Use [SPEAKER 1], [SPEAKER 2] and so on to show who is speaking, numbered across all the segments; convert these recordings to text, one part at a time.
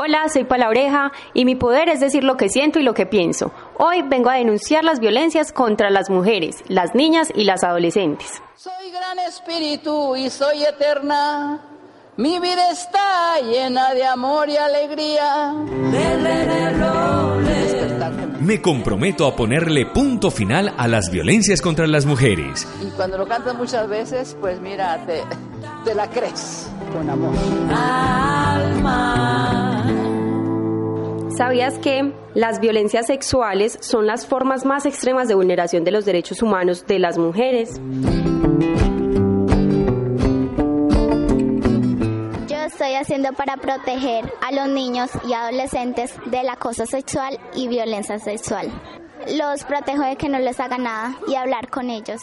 [SPEAKER 1] Hola, soy Palabreja y mi poder es decir lo que siento y lo que pienso. Hoy vengo a denunciar las violencias contra las mujeres, las niñas y las adolescentes.
[SPEAKER 2] Soy gran espíritu y soy eterna. Mi vida está llena de amor y alegría.
[SPEAKER 3] Me comprometo a ponerle punto final a las violencias contra las mujeres.
[SPEAKER 2] Y cuando lo cantas muchas veces, pues mira, te, te la crees con amor.
[SPEAKER 1] ¿Sabías que las violencias sexuales son las formas más extremas de vulneración de los derechos humanos de las mujeres?
[SPEAKER 4] Yo estoy haciendo para proteger a los niños y adolescentes del acoso sexual y violencia sexual. Los protejo de que no les haga nada y hablar con ellos.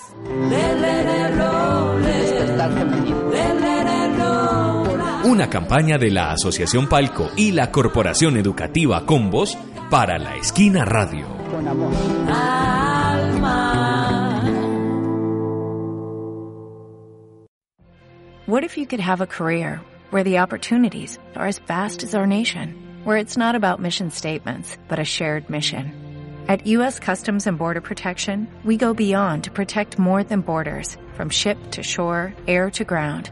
[SPEAKER 3] Una campaña de la Asociación Palco y la Corporación Educativa Combos para la Esquina Radio.
[SPEAKER 2] Con amor.
[SPEAKER 5] What if you could have a career where the opportunities are as vast as our nation, where it's not about mission statements, but a shared mission? At U.S. Customs and Border Protection, we go beyond to protect more than borders, from ship to shore, air to ground,